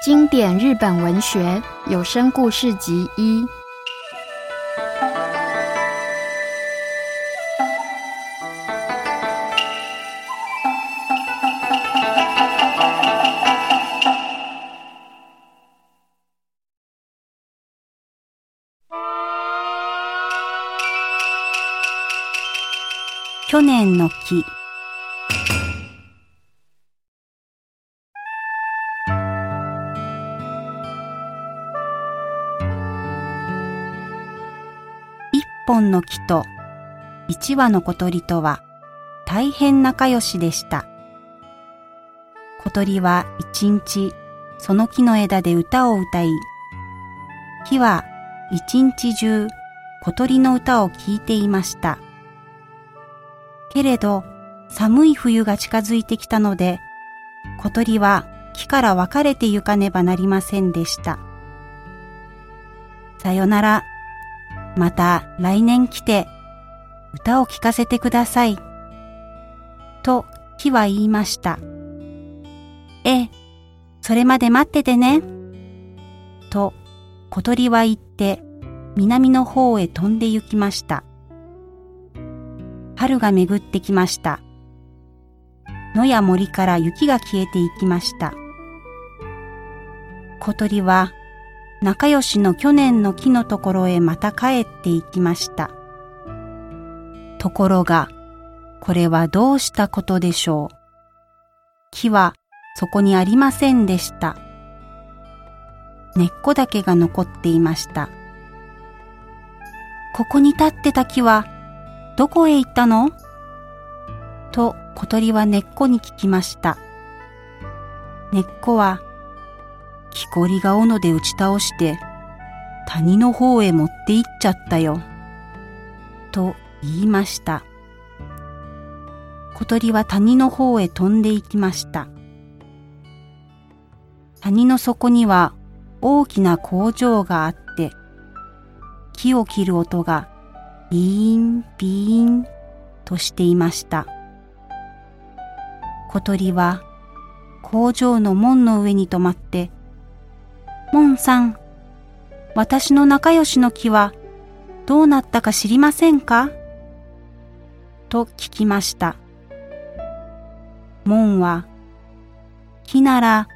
经典日本文学有声故事集一。去年の木一本の木と一羽の小鳥とは大変仲良しでした。小鳥は一日その木の枝で歌を歌い、木は一日中小鳥の歌を聞いていました。けれど寒い冬が近づいてきたので、小鳥は木から別れて行かねばなりませんでした。さよなら。また来年来て歌を聴かせてください。と木は言いました。ええ、それまで待っててね。と小鳥は言って南の方へ飛んで行きました。春が巡ってきました。野や森から雪が消えていきました。小鳥は仲良しの去年の木のところへまた帰っていきました。ところが、これはどうしたことでしょう。木はそこにありませんでした。根っこだけが残っていました。ここに立ってた木はどこへ行ったの？と小鳥は根っこに聞きました。根っこは木こりが斧で打ち倒して谷の方へ持って行っちゃったよ。と言いました。小鳥は谷の方へ飛んで行きました。谷の底には大きな工場があって、木を切る音がビーンビーンとしていました。小鳥は工場の門の上に止まって、門さん、私の仲良しの木はどうなったか知りませんか？と聞きました。門は、木なら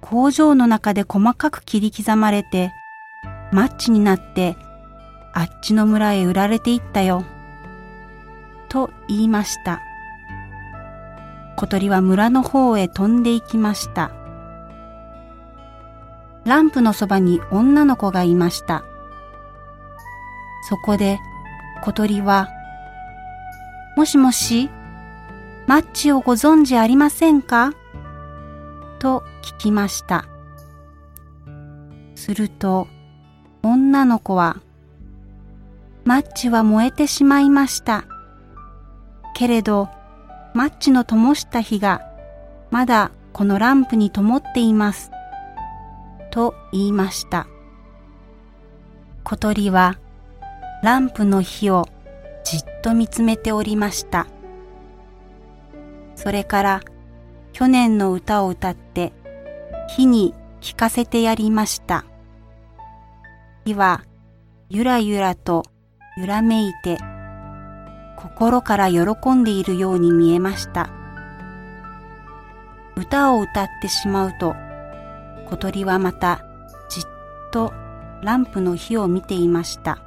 工場の中で細かく切り刻まれて、マッチになってあっちの村へ売られていったよ。と言いました。小鳥は村の方へ飛んで行きました。ランプのそばに女の子がいました。そこで小鳥は、もしもし、マッチをご存知ありませんか？と聞きました。すると、女の子は、マッチは燃えてしまいました。けれど、マッチの灯した火が、まだこのランプに灯っています。と言いました。小鳥は、ランプの火をじっと見つめておりました。それから、去年の歌を歌って、火に聞かせてやりました。火は、ゆらゆらと揺らめいて、心から喜んでいるように見えました。歌を歌ってしまうと、小鳥はまたじっとランプの火を見ていました。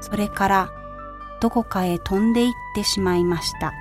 それからどこかへ飛んで行ってしまいました。